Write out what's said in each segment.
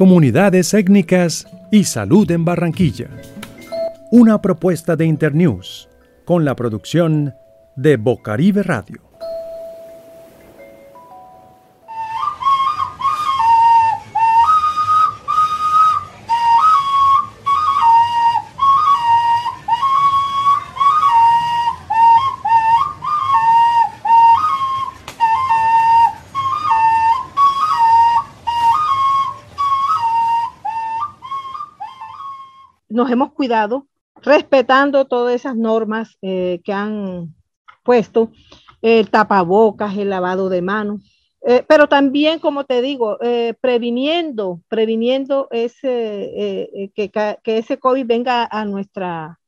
comunidades étnicas y salud en Barranquilla. Una propuesta de Internews con la producción de Bocaribe Radio. Nos hemos cuidado, respetando todas esas normas eh, que han puesto, el tapabocas, el lavado de manos, eh, pero también, como te digo, eh, previniendo, previniendo ese, que, que, ese COVID venga a nuestro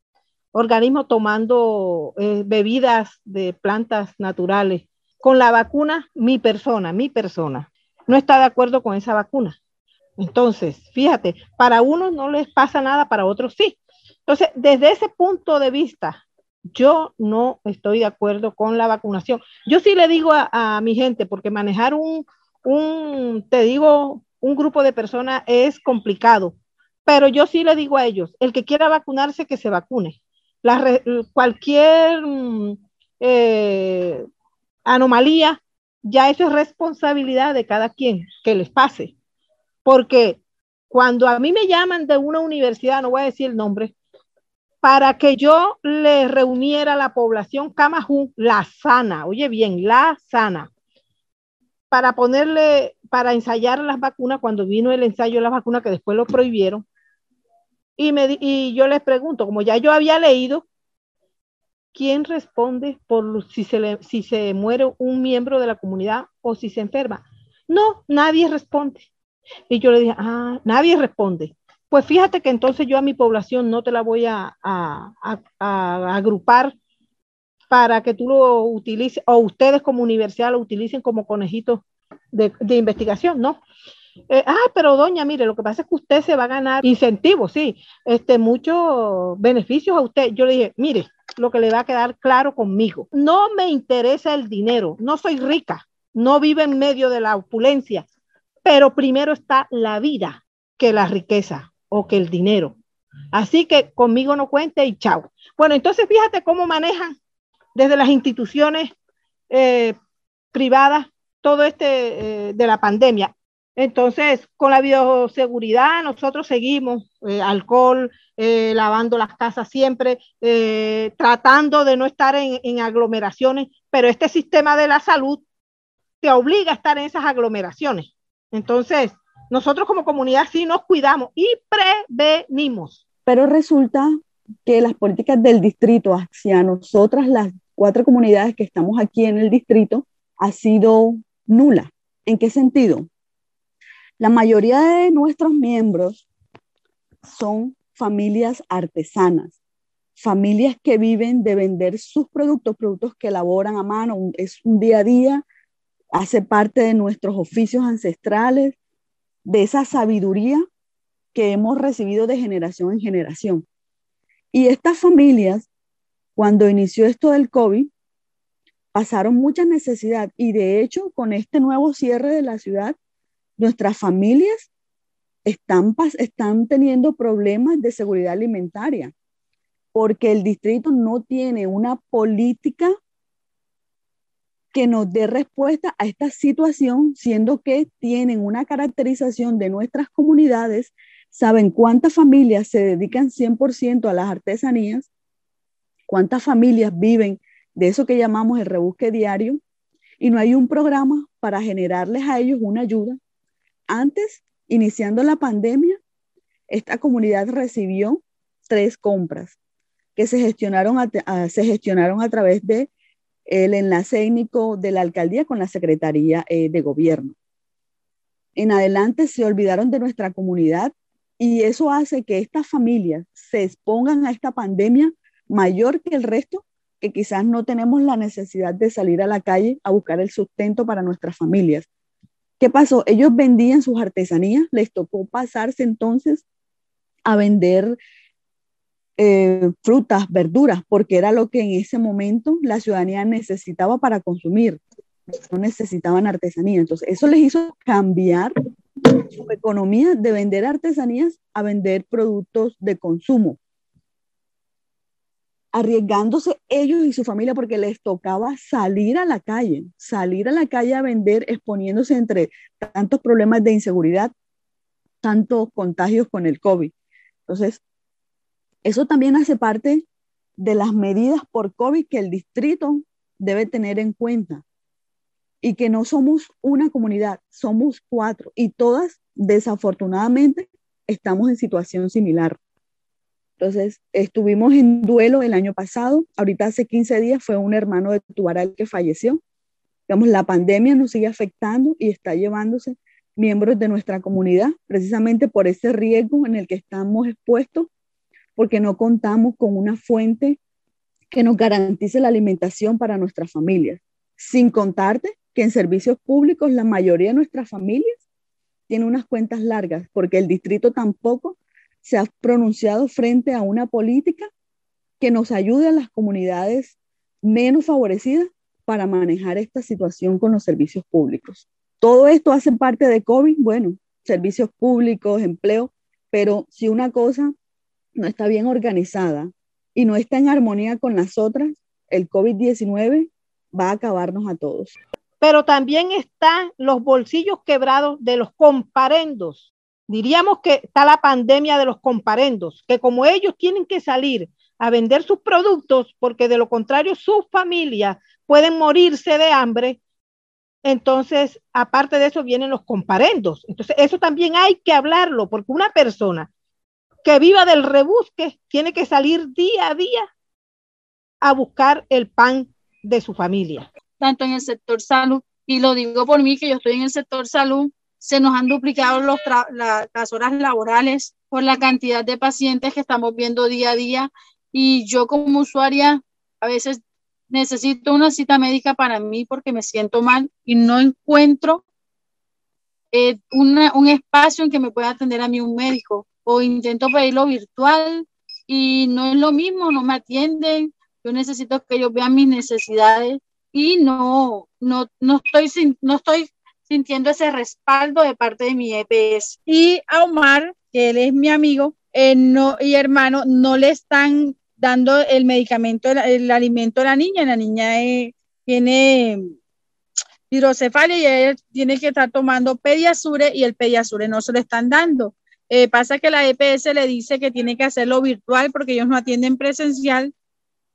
organismo tomando bebidas de plantas naturales. Con la vacuna, mi persona, mi persona, no está de acuerdo con esa vacuna. Entonces, fíjate, para unos no les pasa nada, para otros sí. Entonces, desde ese punto de vista, yo no estoy de acuerdo con la vacunación. Yo sí le digo a, mi gente, porque manejar un, un, te digo, un grupo de personas es complicado, pero yo sí le digo a ellos, el que quiera vacunarse, que se vacune. La, cualquier mm, eh, anomalía, ya eso es responsabilidad de cada quien que les pase. Porque cuando a mí me llaman de una universidad, no voy a decir el nombre, para que yo le reuniera a la población Camajú, la sana, oye bien, la sana, para ponerle, para ensayar las vacunas, cuando vino el ensayo de las vacunas, que después lo prohibieron, y, me, y yo les pregunto, como ya yo había leído, ¿quién responde por si se, si se muere un miembro de la comunidad o si se enferma? No, nadie responde. Y yo le dije, ah, nadie responde. Pues fíjate que entonces yo a mi población no te la voy a, agrupar para que tú lo utilices, o ustedes como universidad lo utilicen como conejitos de, investigación, ¿no? Eh, ah, pero doña, mire, lo que pasa es que usted se va a ganar incentivos, sí, este, muchos beneficios a usted. Yo le dije, mire, lo que le va a quedar claro conmigo, no me interesa el dinero, no soy rica, no vivo en medio de la opulencia, pero primero está la vida que la riqueza o que el dinero. Así que conmigo no cuente y chao. Bueno, entonces fíjate cómo manejan desde las instituciones eh, privadas todo este eh, de la pandemia. Entonces, con la bioseguridad, nosotros seguimos eh, alcohol, lavando las casas siempre, tratando de no estar en, en, aglomeraciones, pero este sistema de la salud te obliga a estar en esas aglomeraciones. Entonces, nosotros como comunidad sí nos cuidamos y prevenimos. Pero resulta que las políticas del distrito hacia nosotras, las cuatro comunidades que estamos aquí en el distrito, ha sido nula. ¿En qué sentido? La mayoría de nuestros miembros son familias artesanas, familias que viven de vender sus productos, productos que elaboran a mano, es un día a día hace parte de nuestros oficios ancestrales, de esa sabiduría que hemos recibido de generación en generación. Y estas familias, cuando inició esto del COVID, pasaron mucha necesidad y de hecho con este nuevo cierre de la ciudad, nuestras familias están, están teniendo problemas de seguridad alimentaria porque el distrito no tiene una política que nos dé respuesta a esta situación, siendo que tienen una caracterización de nuestras comunidades, saben cuántas familias se dedican 100% a las artesanías, cuántas familias viven de eso que llamamos el rebusque diario, y no hay un programa para generarles a ellos una ayuda. Antes, iniciando la pandemia, esta comunidad recibió tres compras que se gestionaron se gestionaron a través de el enlace étnico de la alcaldía con la Secretaría eh, de Gobierno. En adelante se olvidaron de nuestra comunidad y eso hace que estas familias se expongan a esta pandemia mayor que el resto, que quizás no tenemos la necesidad de salir a la calle a buscar el sustento para nuestras familias. ¿Qué pasó? Ellos vendían sus artesanías, les tocó pasarse entonces a vender eh, frutas, verduras, porque era lo que en ese momento la ciudadanía necesitaba para consumir. No necesitaban artesanía. Entonces, eso les hizo cambiar su economía de vender artesanías a vender productos de consumo, arriesgándose ellos y su familia porque les tocaba salir a la calle, salir a la calle a vender, exponiéndose entre tantos problemas de inseguridad, tantos contagios con el COVID. Entonces, eso también hace parte de las medidas por COVID que el distrito debe tener en cuenta y que no somos una comunidad, somos cuatro y todas desafortunadamente estamos en situación similar. Entonces, estuvimos en duelo el año pasado, ahorita hace 15 días fue un hermano de Tubaral que falleció. Digamos, la pandemia nos sigue afectando y está llevándose miembros de nuestra comunidad precisamente por ese riesgo en el que estamos expuestos, porque no contamos con una fuente que nos garantice la alimentación para nuestras familias. Sin contarte que en servicios públicos la mayoría de nuestras familias tiene unas cuentas largas, porque el distrito tampoco se ha pronunciado frente a una política que nos ayude a las comunidades menos favorecidas para manejar esta situación con los servicios públicos. Todo esto hace parte de COVID, bueno, servicios públicos, empleo, pero si una cosa no está bien organizada y no está en armonía con las otras, el COVID-19 va a acabarnos a todos pero también están los bolsillos quebrados de los comparendos. Diríamos que está la pandemia de los comparendos, que como ellos tienen que salir a vender sus productos, porque de lo contrario sus familias pueden morirse de hambre, entonces, aparte de eso, vienen los comparendos. Entonces, eso también hay que hablarlo, porque una persona que viva del rebusque tiene que salir día a día a buscar el pan de su familia. Tanto en el sector salud, y lo digo por mí que yo estoy en el sector salud, se nos han duplicado las horas laborales por la cantidad de pacientes que estamos viendo día a día. Y yo como usuaria a veces necesito una cita médica para mí porque me siento mal y no encuentro eh, un espacio en que me pueda atender a mí un médico o intento pedirlo virtual y no es lo mismo, no me atienden, yo necesito que ellos vean mis necesidades y no, no, no, estoy, no estoy sintiendo ese respaldo de parte de mi EPS. Y a Omar, que él es mi amigo eh, no, y hermano, no le están dando el medicamento, el, alimento a la niña. La niña eh, tiene hidrocefalia y ella tiene que estar tomando pediasure y el pediasure no se lo están dando. Eh, pasa que la EPS le dice que tiene que hacerlo virtual porque ellos no atienden presencial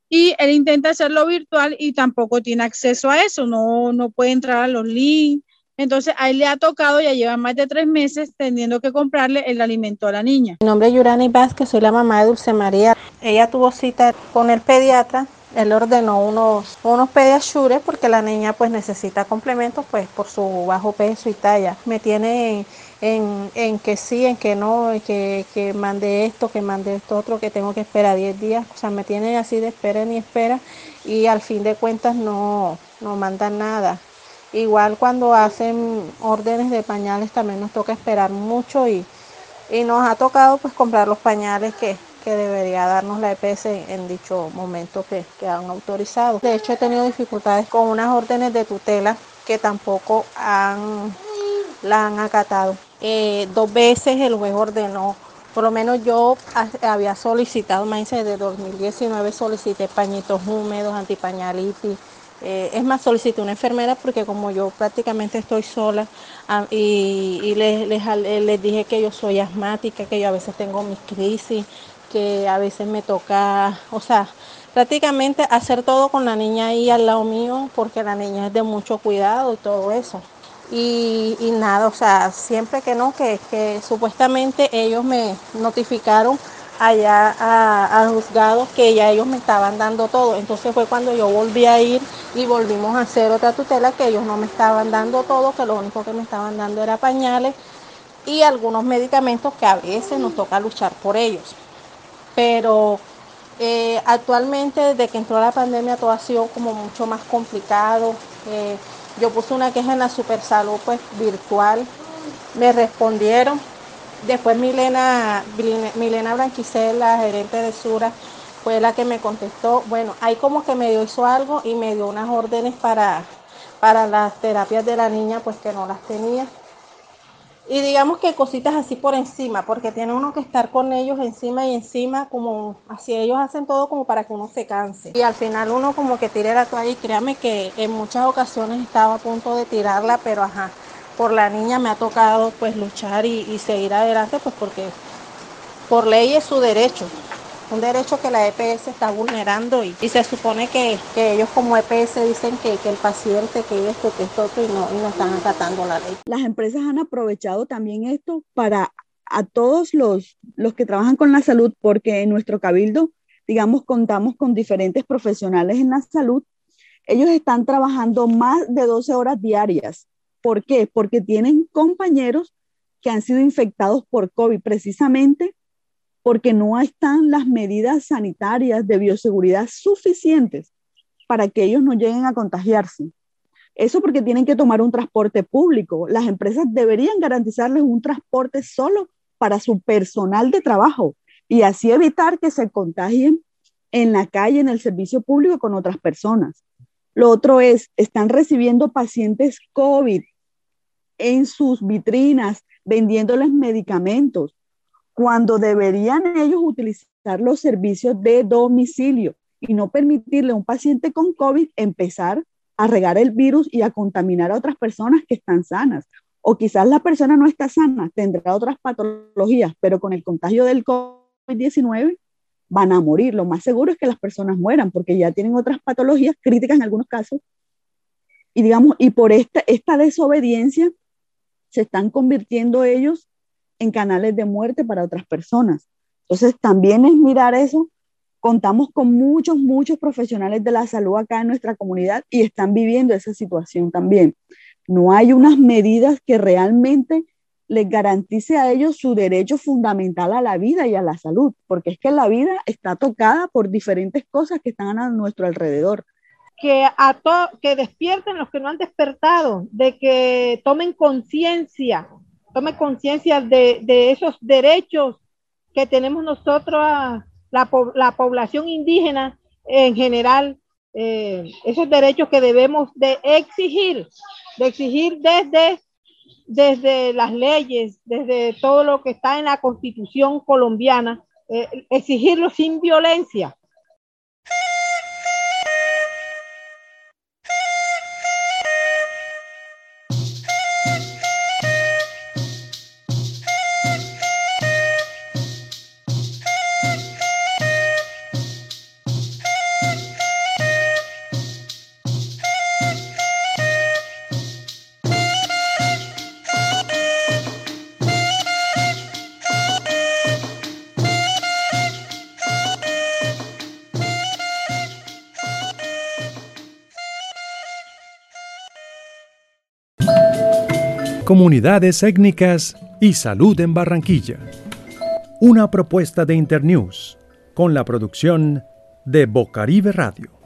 y él intenta hacerlo virtual y tampoco tiene acceso a eso, no, no puede entrar a los links. Entonces a él le ha tocado, ya lleva más de tres meses teniendo que comprarle el alimento a la niña. Mi nombre es Yurani Vázquez, soy la mamá de Dulce María. Ella tuvo cita con el pediatra, él ordenó unos, unos pediasures porque la niña pues necesita complementos pues por su bajo peso y talla. Me tiene en, en que sí, en que no, que, que mande esto, que mande esto otro, que tengo que esperar 10 días. O sea, me tienen así de espera ni espera y al fin de cuentas no, no mandan nada. Igual cuando hacen órdenes de pañales también nos toca esperar mucho y, y nos ha tocado pues comprar los pañales que, que debería darnos la EPS en dicho momento que, que han autorizado. De hecho he tenido dificultades con unas órdenes de tutela que tampoco han, la han acatado. Eh, dos veces el juez ordenó, por lo menos yo había solicitado, más de 2019 solicité pañitos húmedos, antipañalitis. Eh, es más, solicité una enfermera porque como yo prácticamente estoy sola ah, y, les, les, dije que yo soy asmática, que yo a veces tengo mis crisis, que a veces me toca, o sea, prácticamente hacer todo con la niña ahí al lado mío porque la niña es de mucho cuidado y todo eso. Y, nada, o sea, siempre que no, que, que supuestamente ellos me notificaron allá a, juzgados que ya ellos me estaban dando todo. Entonces fue cuando yo volví a ir y volvimos a hacer otra tutela que ellos no me estaban dando todo, que lo único que me estaban dando era pañales y algunos medicamentos que a veces nos toca luchar por ellos. Pero eh, actualmente desde que entró la pandemia todo ha sido como mucho más complicado. Eh, yo puse una queja en la Super Salud pues virtual, me respondieron. Después Milena, Milena la gerente de Sura, fue la que me contestó. Bueno, ahí como que me hizo algo y me dio unas órdenes para, para las terapias de la niña, pues que no las tenía. Y digamos que cositas así por encima, porque tiene uno que estar con ellos encima y encima, como así ellos hacen todo como para que uno se canse. Y al final uno como que tire la toalla y créame que en muchas ocasiones estaba a punto de tirarla, pero ajá, por la niña me ha tocado pues luchar y, y seguir adelante, pues porque por ley es su derecho un derecho que la EPS está vulnerando y, se supone que, ellos como EPS dicen que, el paciente, que esto, que esto y no, y no están acatando la ley. Las empresas han aprovechado también esto para a todos los, los que trabajan con la salud, porque en nuestro cabildo, digamos, contamos con diferentes profesionales en la salud. Ellos están trabajando más de 12 horas diarias. ¿Por qué? Porque tienen compañeros que han sido infectados por COVID precisamente porque no están las medidas sanitarias de bioseguridad suficientes para que ellos no lleguen a contagiarse. Eso porque tienen que tomar un transporte público. Las empresas deberían garantizarles un transporte solo para su personal de trabajo y así evitar que se contagien en la calle, en el servicio público con otras personas. Lo otro es, están recibiendo pacientes COVID en sus vitrinas, vendiéndoles medicamentos cuando deberían ellos utilizar los servicios de domicilio y no permitirle a un paciente con COVID empezar a regar el virus y a contaminar a otras personas que están sanas. O quizás la persona no está sana, tendrá otras patologías, pero con el contagio del COVID-19 van a morir. Lo más seguro es que las personas mueran porque ya tienen otras patologías críticas en algunos casos. Y digamos, y por esta, esta desobediencia se están convirtiendo ellos en canales de muerte para otras personas. Entonces, también es mirar eso. Contamos con muchos, muchos profesionales de la salud acá en nuestra comunidad y están viviendo esa situación también. No hay unas medidas que realmente les garantice a ellos su derecho fundamental a la vida y a la salud, porque es que la vida está tocada por diferentes cosas que están a nuestro alrededor. Que, a que despierten los que no han despertado, de que tomen conciencia tome conciencia de, esos derechos que tenemos nosotros, la, la población indígena en general, eh, esos derechos que debemos de exigir, de exigir desde, desde las leyes, desde todo lo que está en la constitución colombiana, eh, exigirlo sin violencia. Comunidades étnicas y salud en Barranquilla. Una propuesta de Internews con la producción de Bocaribe Radio.